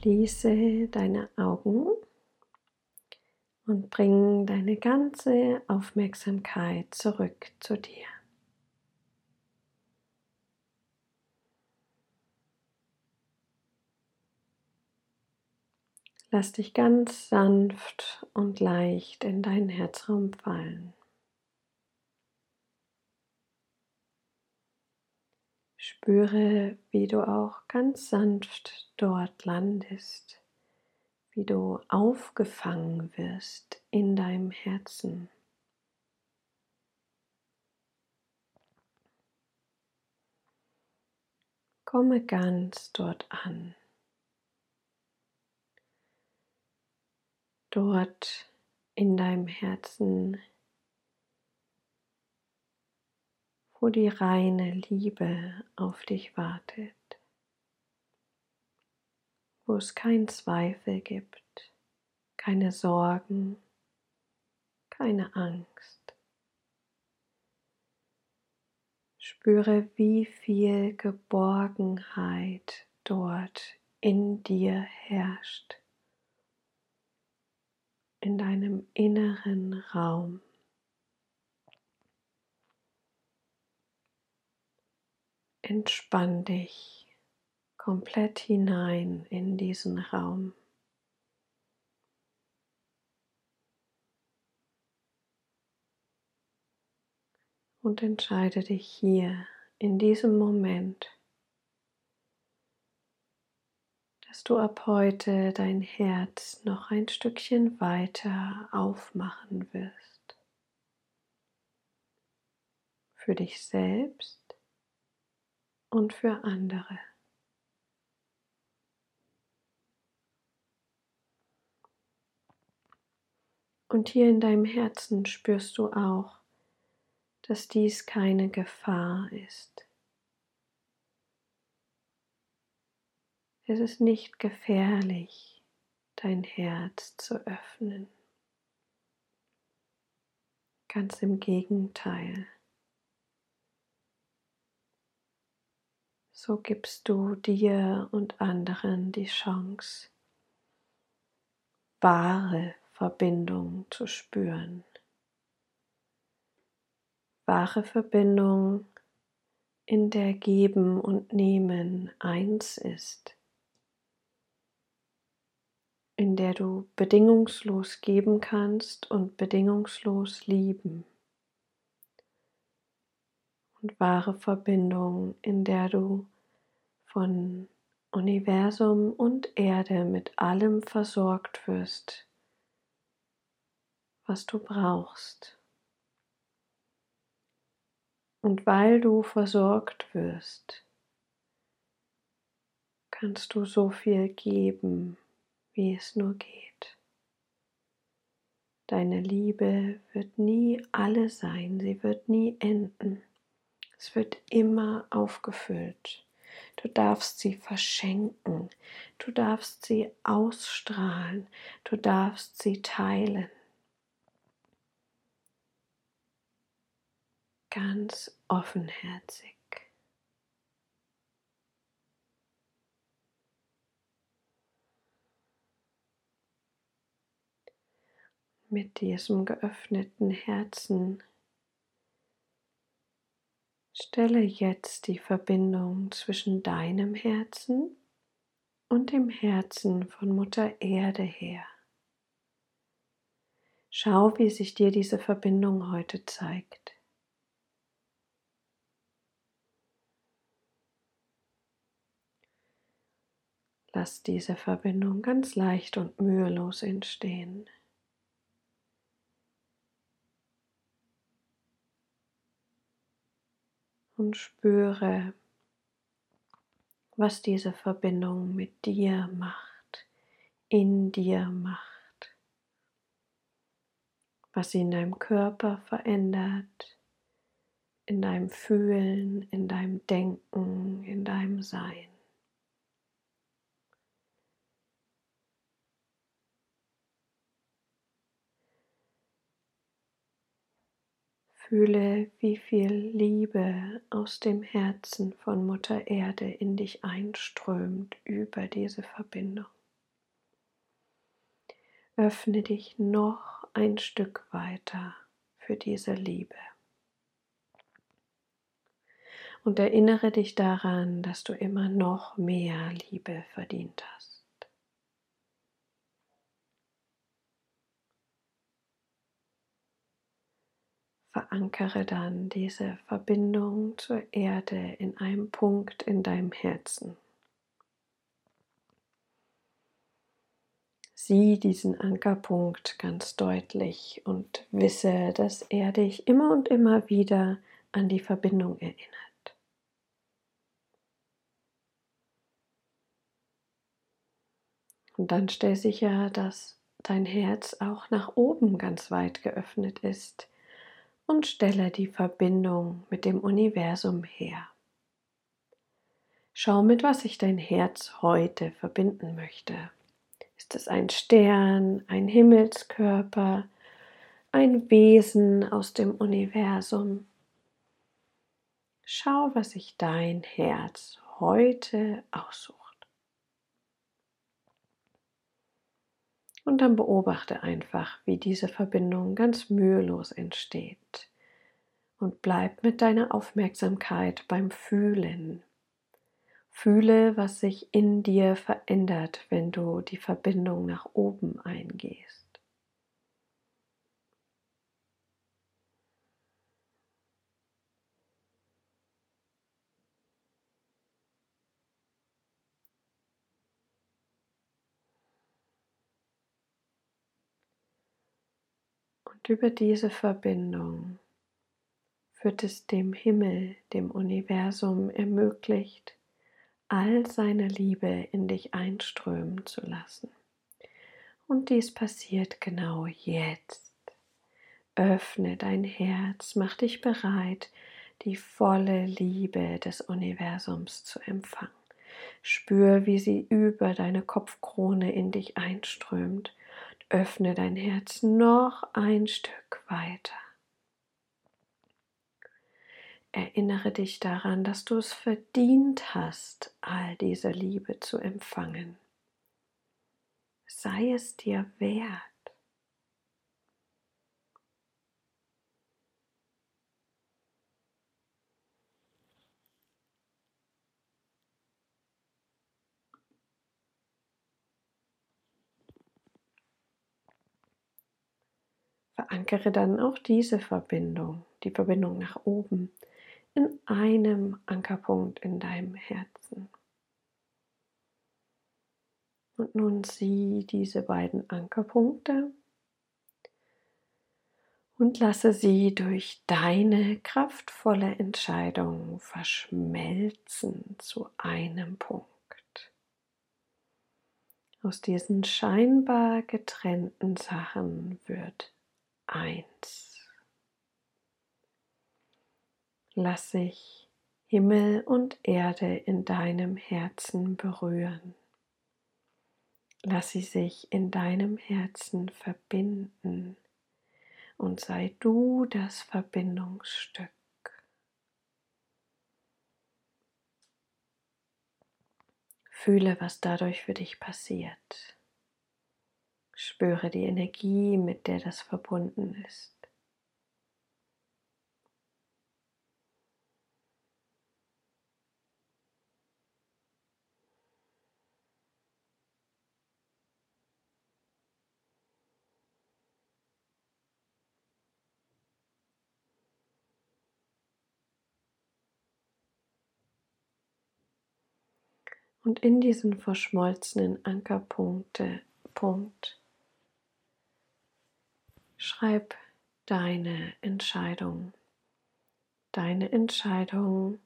Schließe deine Augen und bring deine ganze Aufmerksamkeit zurück zu dir. Lass dich ganz sanft und leicht in deinen Herzraum fallen. Spüre, wie du auch ganz sanft dort landest, wie du aufgefangen wirst in deinem Herzen. Komme ganz dort an. dort in deinem Herzen, wo die reine Liebe auf dich wartet, wo es keinen Zweifel gibt, keine Sorgen, keine Angst. Spüre, wie viel Geborgenheit dort in dir herrscht in deinem inneren Raum. Entspann dich komplett hinein in diesen Raum. Und entscheide dich hier in diesem Moment dass du ab heute dein Herz noch ein Stückchen weiter aufmachen wirst. Für dich selbst und für andere. Und hier in deinem Herzen spürst du auch, dass dies keine Gefahr ist. Es ist nicht gefährlich, dein Herz zu öffnen. Ganz im Gegenteil. So gibst du dir und anderen die Chance, wahre Verbindung zu spüren. Wahre Verbindung, in der Geben und Nehmen eins ist in der du bedingungslos geben kannst und bedingungslos lieben. Und wahre Verbindung, in der du von Universum und Erde mit allem versorgt wirst, was du brauchst. Und weil du versorgt wirst, kannst du so viel geben, wie es nur geht. Deine Liebe wird nie alle sein, sie wird nie enden. Es wird immer aufgefüllt. Du darfst sie verschenken, du darfst sie ausstrahlen, du darfst sie teilen. Ganz offenherzig. mit diesem geöffneten Herzen. Stelle jetzt die Verbindung zwischen deinem Herzen und dem Herzen von Mutter Erde her. Schau, wie sich dir diese Verbindung heute zeigt. Lass diese Verbindung ganz leicht und mühelos entstehen. Und spüre, was diese Verbindung mit dir macht, in dir macht, was sie in deinem Körper verändert, in deinem Fühlen, in deinem Denken, in deinem Sein. Fühle, wie viel Liebe aus dem Herzen von Mutter Erde in dich einströmt über diese Verbindung. öffne dich noch ein Stück weiter für diese Liebe. Und erinnere dich daran, dass du immer noch mehr Liebe verdient hast. Verankere dann diese Verbindung zur Erde in einem Punkt in deinem Herzen. Sieh diesen Ankerpunkt ganz deutlich und wisse, dass er dich immer und immer wieder an die Verbindung erinnert. Und dann stell sicher, dass dein Herz auch nach oben ganz weit geöffnet ist und stelle die Verbindung mit dem Universum her. Schau, mit was sich dein Herz heute verbinden möchte. Ist es ein Stern, ein Himmelskörper, ein Wesen aus dem Universum? Schau, was sich dein Herz heute aussucht. Und dann beobachte einfach, wie diese Verbindung ganz mühelos entsteht. Und bleib mit deiner Aufmerksamkeit beim Fühlen. Fühle, was sich in dir verändert, wenn du die Verbindung nach oben eingehst. Und über diese Verbindung wird es dem Himmel, dem Universum ermöglicht, all seine Liebe in dich einströmen zu lassen. Und dies passiert genau jetzt. Öffne dein Herz, mach dich bereit, die volle Liebe des Universums zu empfangen. Spür, wie sie über deine Kopfkrone in dich einströmt. Öffne dein Herz noch ein Stück weiter. Erinnere dich daran, dass du es verdient hast, all diese Liebe zu empfangen. Sei es dir wert. Verankere dann auch diese Verbindung, die Verbindung nach oben in einem Ankerpunkt in deinem Herzen. Und nun sieh diese beiden Ankerpunkte und lasse sie durch deine kraftvolle Entscheidung verschmelzen zu einem Punkt. Aus diesen scheinbar getrennten Sachen wird eins. Lass sich Himmel und Erde in deinem Herzen berühren. Lass sie sich in deinem Herzen verbinden und sei du das Verbindungsstück. Fühle, was dadurch für dich passiert. Spüre die Energie, mit der das verbunden ist. Und in diesen verschmolzenen Ankerpunkte Punkt schreib deine Entscheidung. Deine Entscheidung,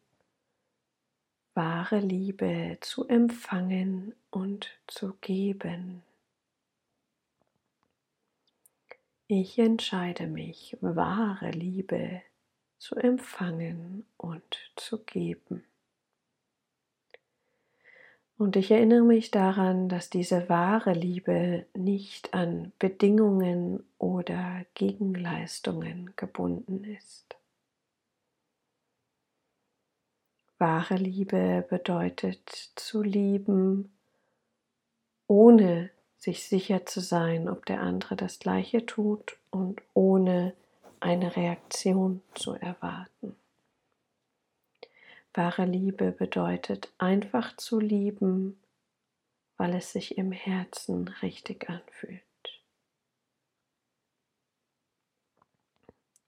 wahre Liebe zu empfangen und zu geben. Ich entscheide mich, wahre Liebe zu empfangen und zu geben. Und ich erinnere mich daran, dass diese wahre Liebe nicht an Bedingungen oder Gegenleistungen gebunden ist. Wahre Liebe bedeutet zu lieben, ohne sich sicher zu sein, ob der andere das gleiche tut und ohne eine Reaktion zu erwarten. Wahre Liebe bedeutet einfach zu lieben, weil es sich im Herzen richtig anfühlt.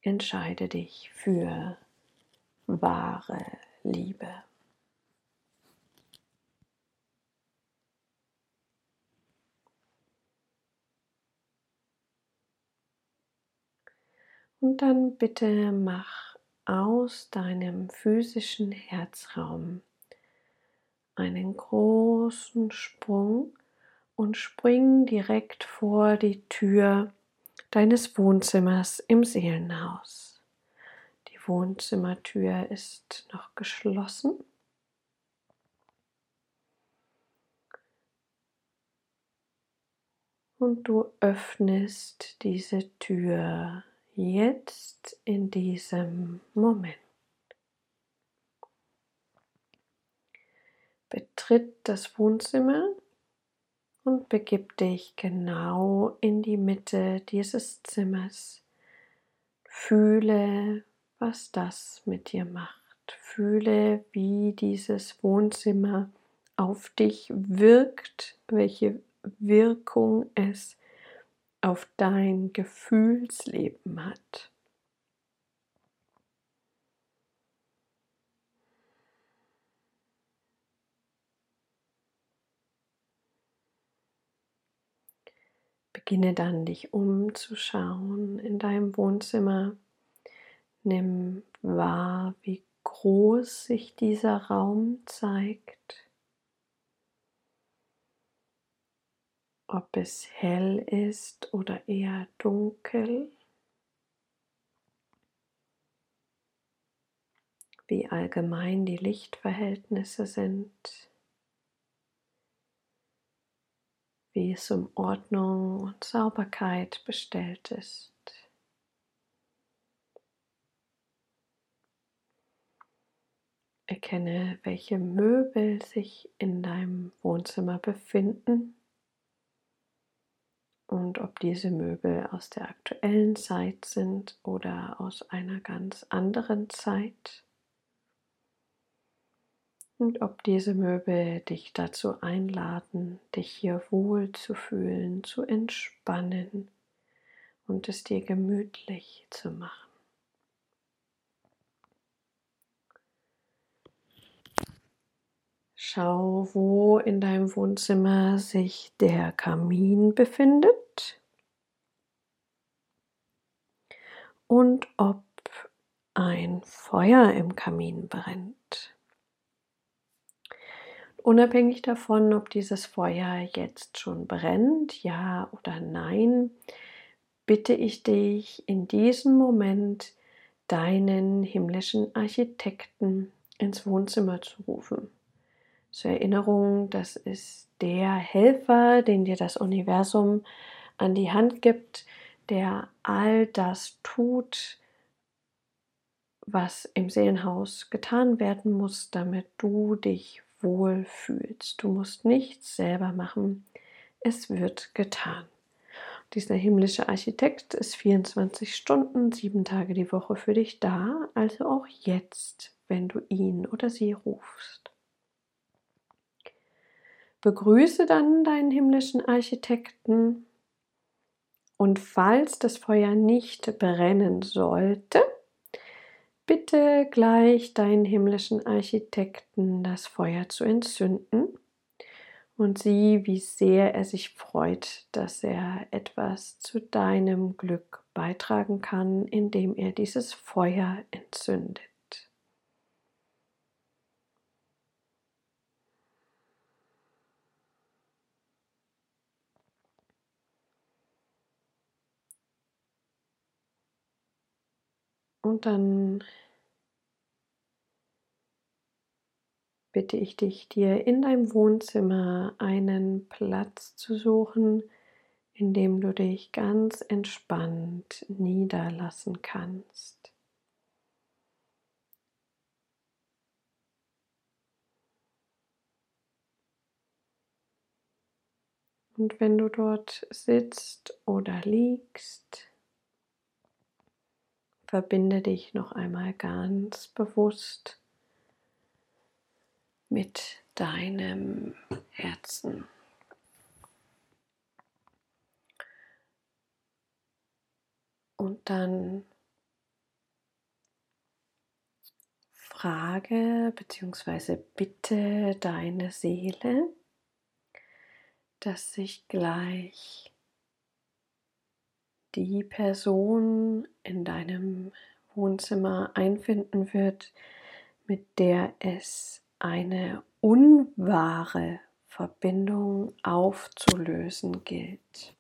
Entscheide dich für wahre Liebe. Und dann bitte mach aus deinem physischen Herzraum einen großen Sprung und spring direkt vor die Tür deines Wohnzimmers im Seelenhaus. Die Wohnzimmertür ist noch geschlossen. Und du öffnest diese Tür jetzt in diesem Moment. Betritt das Wohnzimmer und begib dich genau in die Mitte dieses Zimmers. Fühle, was das mit dir macht. Fühle, wie dieses Wohnzimmer auf dich wirkt, welche Wirkung es auf dein Gefühlsleben hat. Beginne dann dich umzuschauen in deinem Wohnzimmer. Nimm wahr, wie groß sich dieser Raum zeigt. Ob es hell ist oder eher dunkel, wie allgemein die Lichtverhältnisse sind, wie es um Ordnung und Sauberkeit bestellt ist. Erkenne, welche Möbel sich in deinem Wohnzimmer befinden und ob diese Möbel aus der aktuellen Zeit sind oder aus einer ganz anderen Zeit und ob diese Möbel dich dazu einladen, dich hier wohl zu fühlen, zu entspannen und es dir gemütlich zu machen. Schau, wo in deinem Wohnzimmer sich der Kamin befindet und ob ein Feuer im Kamin brennt. Unabhängig davon, ob dieses Feuer jetzt schon brennt, ja oder nein, bitte ich dich in diesem Moment deinen himmlischen Architekten ins Wohnzimmer zu rufen zur Erinnerung, das ist der Helfer, den dir das Universum an die Hand gibt, der all das tut, was im Seelenhaus getan werden muss, damit du dich wohl fühlst. Du musst nichts selber machen, es wird getan. Dieser himmlische Architekt ist 24 Stunden, sieben Tage die Woche für dich da, also auch jetzt, wenn du ihn oder sie rufst. Begrüße dann deinen himmlischen Architekten und falls das Feuer nicht brennen sollte, bitte gleich deinen himmlischen Architekten das Feuer zu entzünden und sieh, wie sehr er sich freut, dass er etwas zu deinem Glück beitragen kann, indem er dieses Feuer entzündet. Und dann bitte ich dich, dir in deinem Wohnzimmer einen Platz zu suchen, in dem du dich ganz entspannt niederlassen kannst. Und wenn du dort sitzt oder liegst, verbinde dich noch einmal ganz bewusst mit deinem Herzen. Und dann frage bzw. bitte deine Seele, dass sich gleich die Person in deinem Wohnzimmer einfinden wird, mit der es eine unwahre Verbindung aufzulösen gilt,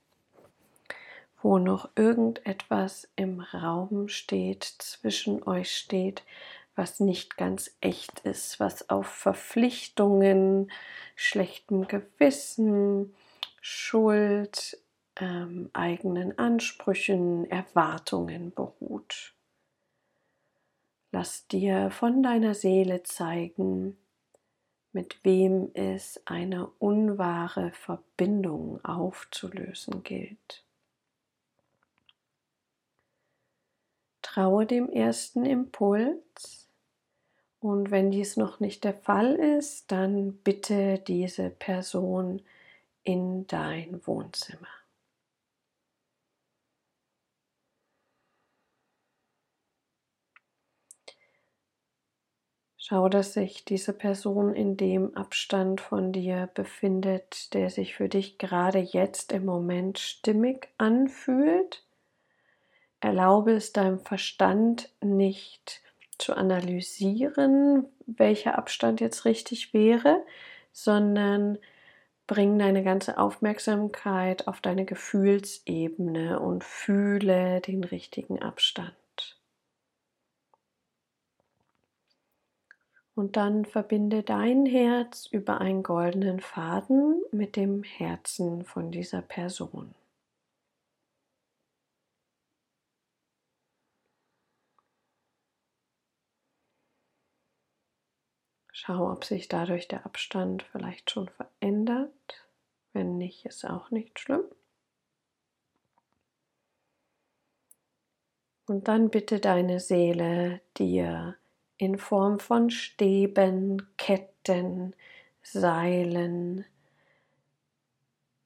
wo noch irgendetwas im Raum steht, zwischen euch steht, was nicht ganz echt ist, was auf Verpflichtungen, schlechtem Gewissen, Schuld, ähm, eigenen Ansprüchen, Erwartungen beruht. Lass dir von deiner Seele zeigen, mit wem es eine unwahre Verbindung aufzulösen gilt. Traue dem ersten Impuls und wenn dies noch nicht der Fall ist, dann bitte diese Person in dein Wohnzimmer. Schau, dass sich diese Person in dem Abstand von dir befindet, der sich für dich gerade jetzt im Moment stimmig anfühlt. Erlaube es deinem Verstand nicht zu analysieren, welcher Abstand jetzt richtig wäre, sondern bring deine ganze Aufmerksamkeit auf deine Gefühlsebene und fühle den richtigen Abstand. Und dann verbinde dein Herz über einen goldenen Faden mit dem Herzen von dieser Person. Schau, ob sich dadurch der Abstand vielleicht schon verändert. Wenn nicht, ist auch nicht schlimm. Und dann bitte deine Seele dir in Form von Stäben, Ketten, Seilen,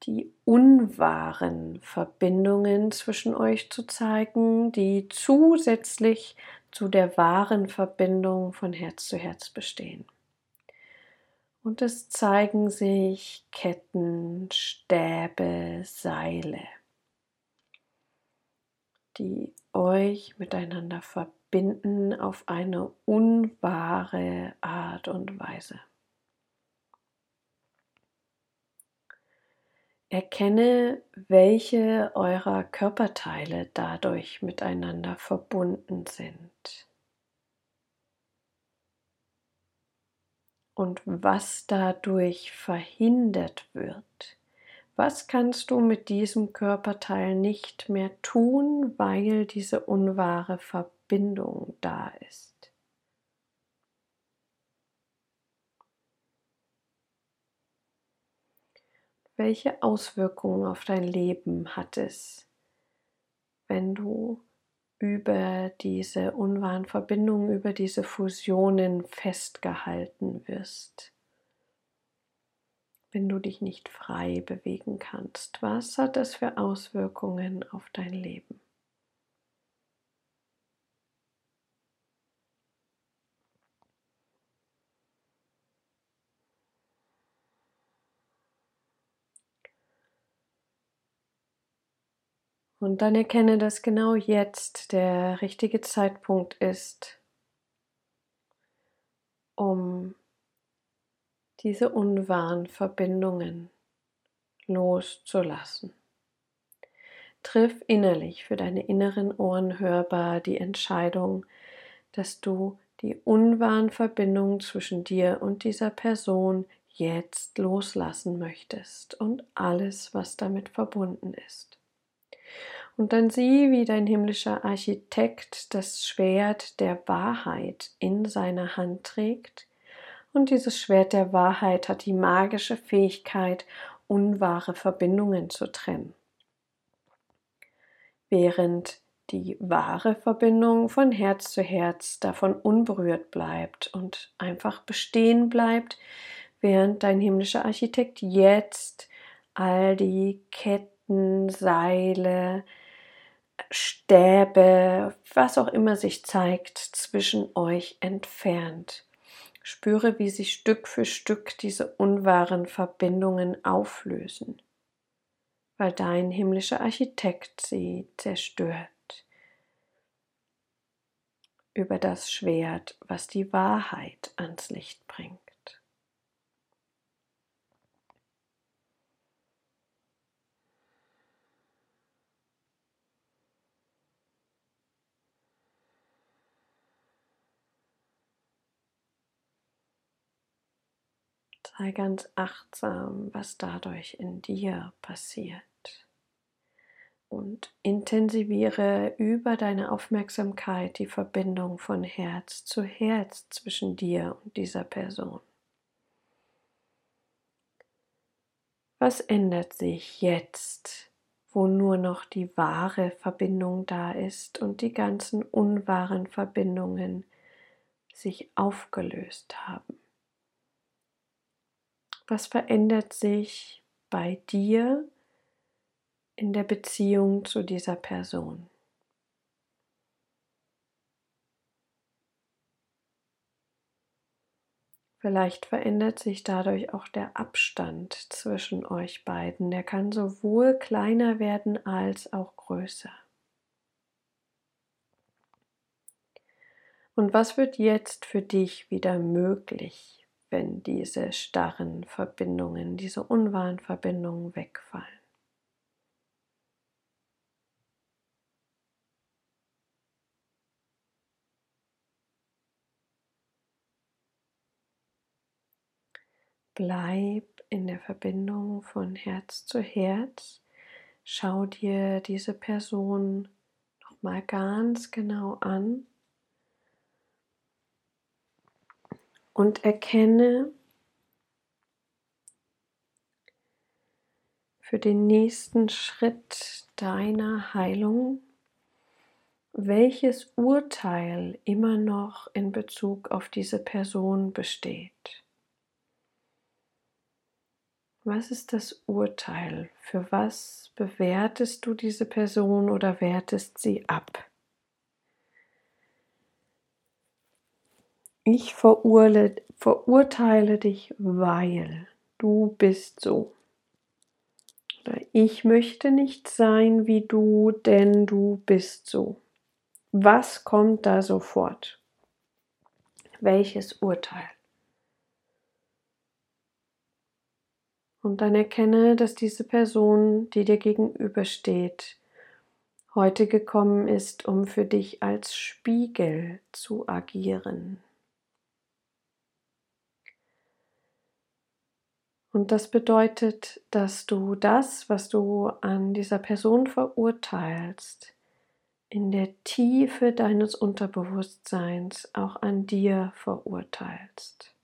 die unwahren Verbindungen zwischen euch zu zeigen, die zusätzlich zu der wahren Verbindung von Herz zu Herz bestehen. Und es zeigen sich Ketten, Stäbe, Seile, die euch miteinander verbinden auf eine unwahre Art und Weise. Erkenne, welche eurer Körperteile dadurch miteinander verbunden sind. und was dadurch verhindert wird. Was kannst du mit diesem Körperteil nicht mehr tun, weil diese unwahre Verbindung da ist? Welche Auswirkungen auf dein Leben hat es, wenn du über diese unwahren Verbindungen, über diese Fusionen festgehalten wirst. Wenn du dich nicht frei bewegen kannst, was hat das für Auswirkungen auf dein Leben? Und dann erkenne, dass genau jetzt der richtige Zeitpunkt ist, um diese unwahren Verbindungen loszulassen. Triff innerlich für deine inneren Ohren hörbar die Entscheidung, dass du die unwahren Verbindungen zwischen dir und dieser Person jetzt loslassen möchtest und alles, was damit verbunden ist. Und dann sieh, wie dein himmlischer Architekt das Schwert der Wahrheit in seiner Hand trägt. Und dieses Schwert der Wahrheit hat die magische Fähigkeit, unwahre Verbindungen zu trennen. Während die wahre Verbindung von Herz zu Herz davon unberührt bleibt und einfach bestehen bleibt, während dein himmlischer Architekt jetzt all die Ketten, Seile, Stäbe, was auch immer sich zeigt, zwischen euch entfernt. Spüre, wie sich Stück für Stück diese unwahren Verbindungen auflösen, weil dein himmlischer Architekt sie zerstört über das Schwert, was die Wahrheit ans Licht bringt. Sei ganz achtsam, was dadurch in dir passiert. Und intensiviere über deine Aufmerksamkeit die Verbindung von Herz zu Herz zwischen dir und dieser Person. Was ändert sich jetzt, wo nur noch die wahre Verbindung da ist und die ganzen unwahren Verbindungen sich aufgelöst haben? Was verändert sich bei dir in der Beziehung zu dieser Person? Vielleicht verändert sich dadurch auch der Abstand zwischen euch beiden. Der kann sowohl kleiner werden als auch größer. Und was wird jetzt für dich wieder möglich? Wenn diese starren Verbindungen, diese unwahren Verbindungen wegfallen. Bleib in der Verbindung von Herz zu Herz. Schau dir diese Person noch mal ganz genau an und erkenne für den nächsten Schritt deiner Heilung, welches Urteil immer noch in Bezug auf diese Person besteht. Was ist das Urteil? Für was bewertest du diese Person oder wertest sie ab? Ich verurle, verurteile dich, weil du bist so. Oder ich möchte nicht sein wie du, denn du bist so. Was kommt da sofort? Welches Urteil? Und dann erkenne, dass diese Person, die dir gegenübersteht, heute gekommen ist, um für dich als Spiegel zu agieren. Und das bedeutet, dass du das, was du an dieser Person verurteilst, in der Tiefe deines Unterbewusstseins auch an dir verurteilst.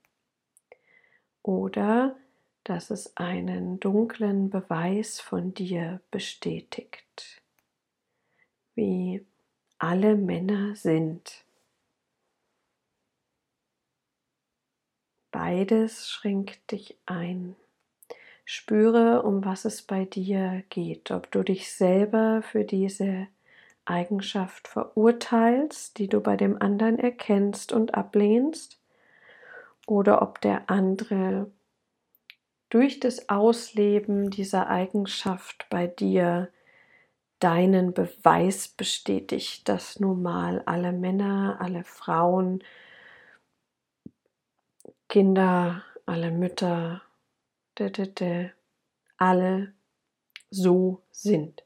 Oder dass es einen dunklen Beweis von dir bestätigt, wie alle Männer sind. Beides schränkt dich ein. Spüre, um was es bei dir geht, ob du dich selber für diese Eigenschaft verurteilst, die du bei dem anderen erkennst und ablehnst, oder ob der andere durch das Ausleben dieser Eigenschaft bei dir deinen Beweis bestätigt, dass nun mal alle Männer, alle Frauen, Kinder, alle Mütter, alle so sind.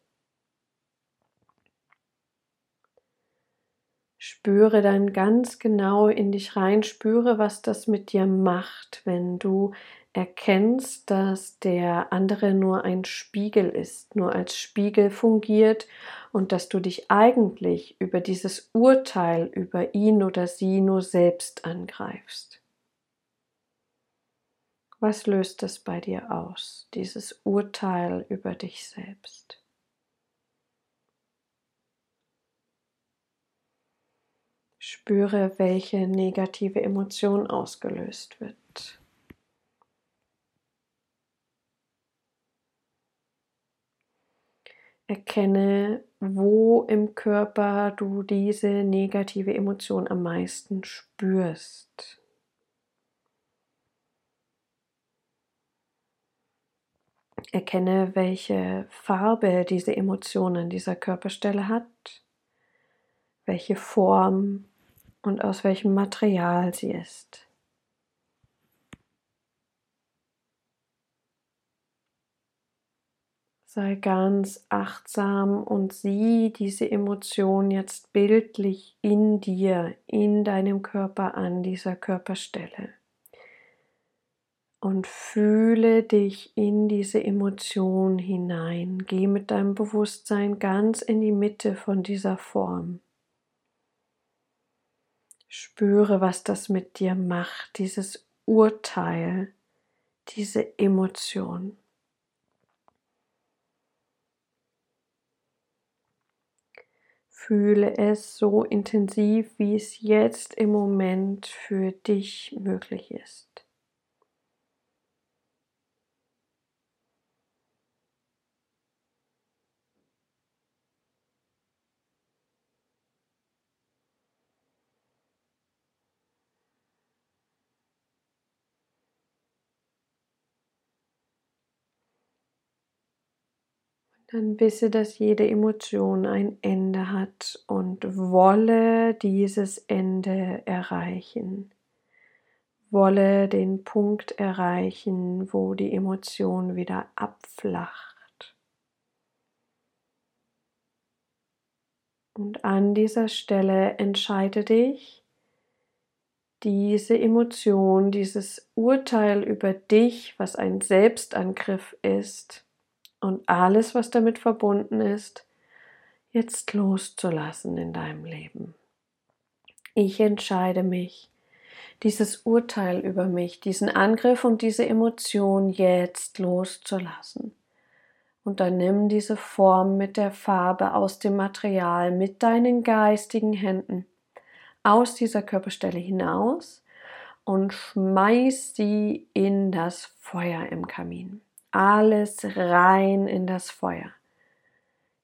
Spüre dann ganz genau in dich rein, spüre, was das mit dir macht, wenn du erkennst, dass der andere nur ein Spiegel ist, nur als Spiegel fungiert und dass du dich eigentlich über dieses Urteil über ihn oder sie nur selbst angreifst. Was löst es bei dir aus, dieses Urteil über dich selbst? Spüre, welche negative Emotion ausgelöst wird. Erkenne, wo im Körper du diese negative Emotion am meisten spürst. Erkenne, welche Farbe diese Emotion an dieser Körperstelle hat, welche Form und aus welchem Material sie ist. Sei ganz achtsam und sieh diese Emotion jetzt bildlich in dir, in deinem Körper an dieser Körperstelle und fühle dich in diese Emotion hinein. Geh mit deinem Bewusstsein ganz in die Mitte von dieser Form. Spüre, was das mit dir macht, dieses Urteil, diese Emotion. Fühle es so intensiv, wie es jetzt im Moment für dich möglich ist. Dann wisse, dass jede Emotion ein Ende hat und wolle dieses Ende erreichen. Wolle den Punkt erreichen, wo die Emotion wieder abflacht. Und an dieser Stelle entscheide dich, diese Emotion, dieses Urteil über dich, was ein Selbstangriff ist, und alles, was damit verbunden ist, jetzt loszulassen in deinem Leben. Ich entscheide mich, dieses Urteil über mich, diesen Angriff und diese Emotion jetzt loszulassen. Und dann nimm diese Form mit der Farbe aus dem Material, mit deinen geistigen Händen aus dieser Körperstelle hinaus und schmeiß sie in das Feuer im Kamin alles rein in das Feuer.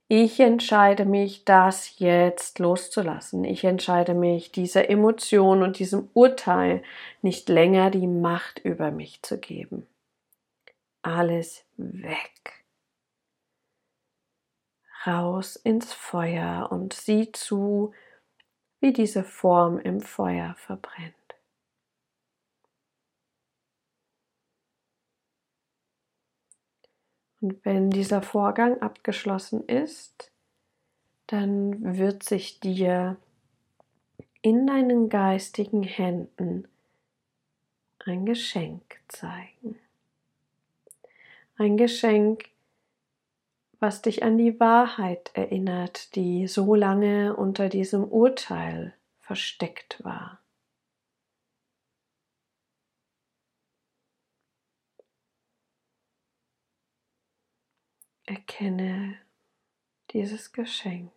Ich entscheide mich, das jetzt loszulassen. Ich entscheide mich, dieser Emotion und diesem Urteil nicht länger die Macht über mich zu geben. Alles weg. Raus ins Feuer und sieh zu, wie diese Form im Feuer verbrennt. Und wenn dieser Vorgang abgeschlossen ist, dann wird sich dir in deinen geistigen Händen ein Geschenk zeigen. Ein Geschenk, was dich an die Wahrheit erinnert, die so lange unter diesem Urteil versteckt war. Erkenne dieses Geschenk.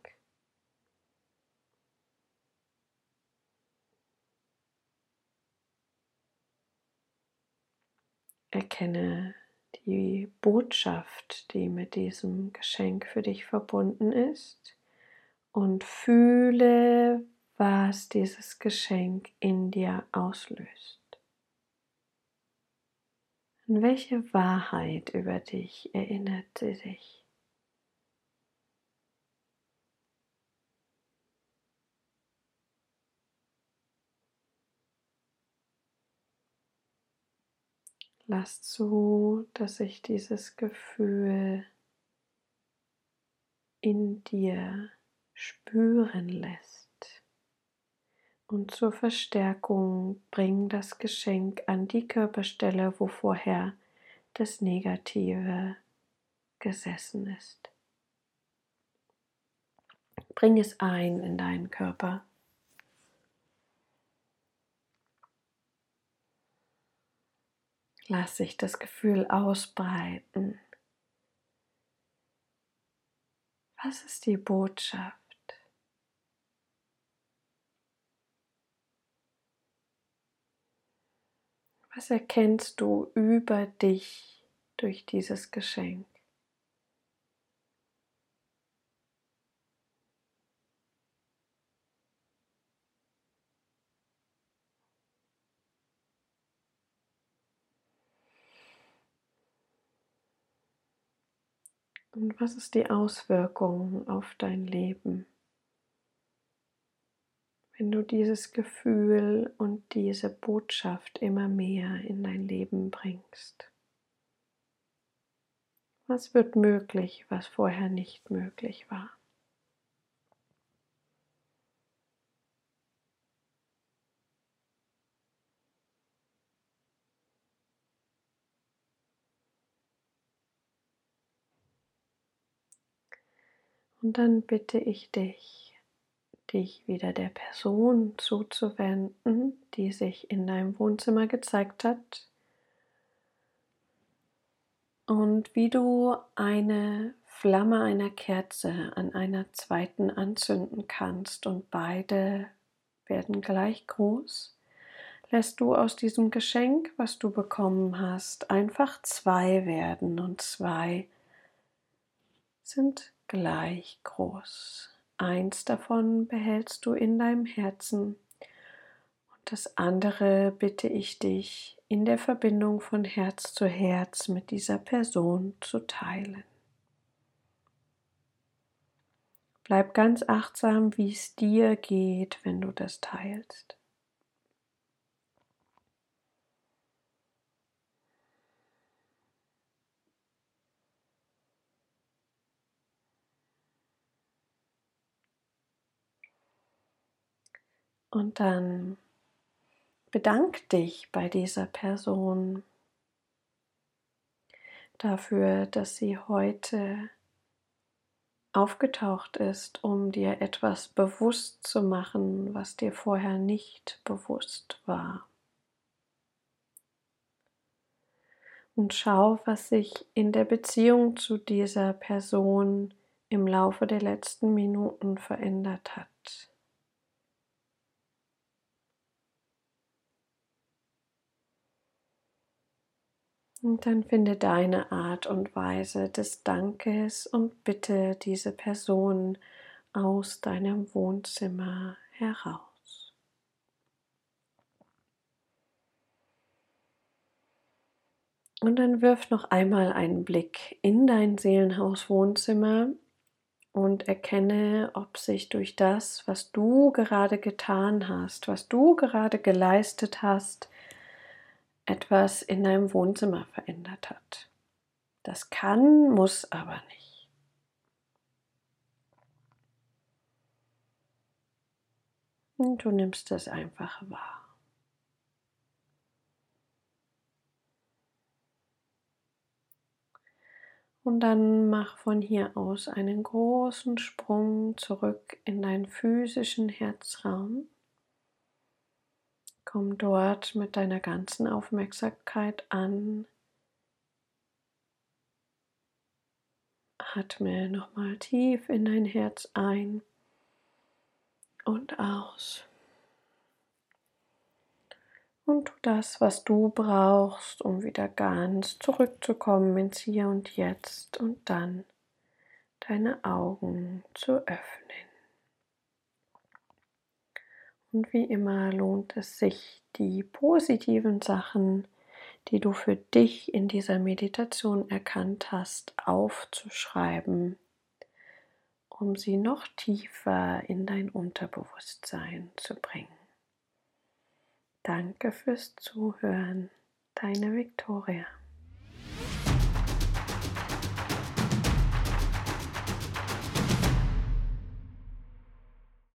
Erkenne die Botschaft, die mit diesem Geschenk für dich verbunden ist und fühle, was dieses Geschenk in dir auslöst. An welche Wahrheit über dich erinnert sie dich? Lass zu, dass sich dieses Gefühl in dir spüren lässt. Und zur Verstärkung bring das Geschenk an die Körperstelle, wo vorher das Negative gesessen ist. Bring es ein in deinen Körper. Lass sich das Gefühl ausbreiten. Was ist die Botschaft? Was erkennst du über dich durch dieses Geschenk? Und was ist die Auswirkung auf dein Leben, wenn du dieses Gefühl und diese Botschaft immer mehr in dein Leben bringst? Was wird möglich, was vorher nicht möglich war? Und dann bitte ich dich, dich wieder der Person zuzuwenden, die sich in deinem Wohnzimmer gezeigt hat. Und wie du eine Flamme einer Kerze an einer zweiten anzünden kannst und beide werden gleich groß, lässt du aus diesem Geschenk, was du bekommen hast, einfach zwei werden und zwei sind gleich groß. Eins davon behältst du in deinem Herzen und das andere bitte ich dich in der Verbindung von Herz zu Herz mit dieser Person zu teilen. Bleib ganz achtsam, wie es dir geht, wenn du das teilst. Und dann bedank dich bei dieser Person dafür, dass sie heute aufgetaucht ist, um dir etwas bewusst zu machen, was dir vorher nicht bewusst war. Und schau, was sich in der Beziehung zu dieser Person im Laufe der letzten Minuten verändert hat. Und dann finde deine Art und Weise des Dankes und bitte diese Person aus deinem Wohnzimmer heraus. Und dann wirf noch einmal einen Blick in dein Seelenhaus-Wohnzimmer und erkenne, ob sich durch das, was du gerade getan hast, was du gerade geleistet hast, etwas in deinem Wohnzimmer verändert hat. Das kann, muss aber nicht. Du nimmst es einfach wahr. Und dann mach von hier aus einen großen Sprung zurück in deinen physischen Herzraum. Komm dort mit deiner ganzen Aufmerksamkeit an. Atme nochmal tief in dein Herz ein und aus. Und tu das, was du brauchst, um wieder ganz zurückzukommen ins Hier und Jetzt und dann deine Augen zu öffnen. Und wie immer lohnt es sich, die positiven Sachen, die du für dich in dieser Meditation erkannt hast, aufzuschreiben, um sie noch tiefer in dein Unterbewusstsein zu bringen. Danke fürs Zuhören, deine Victoria.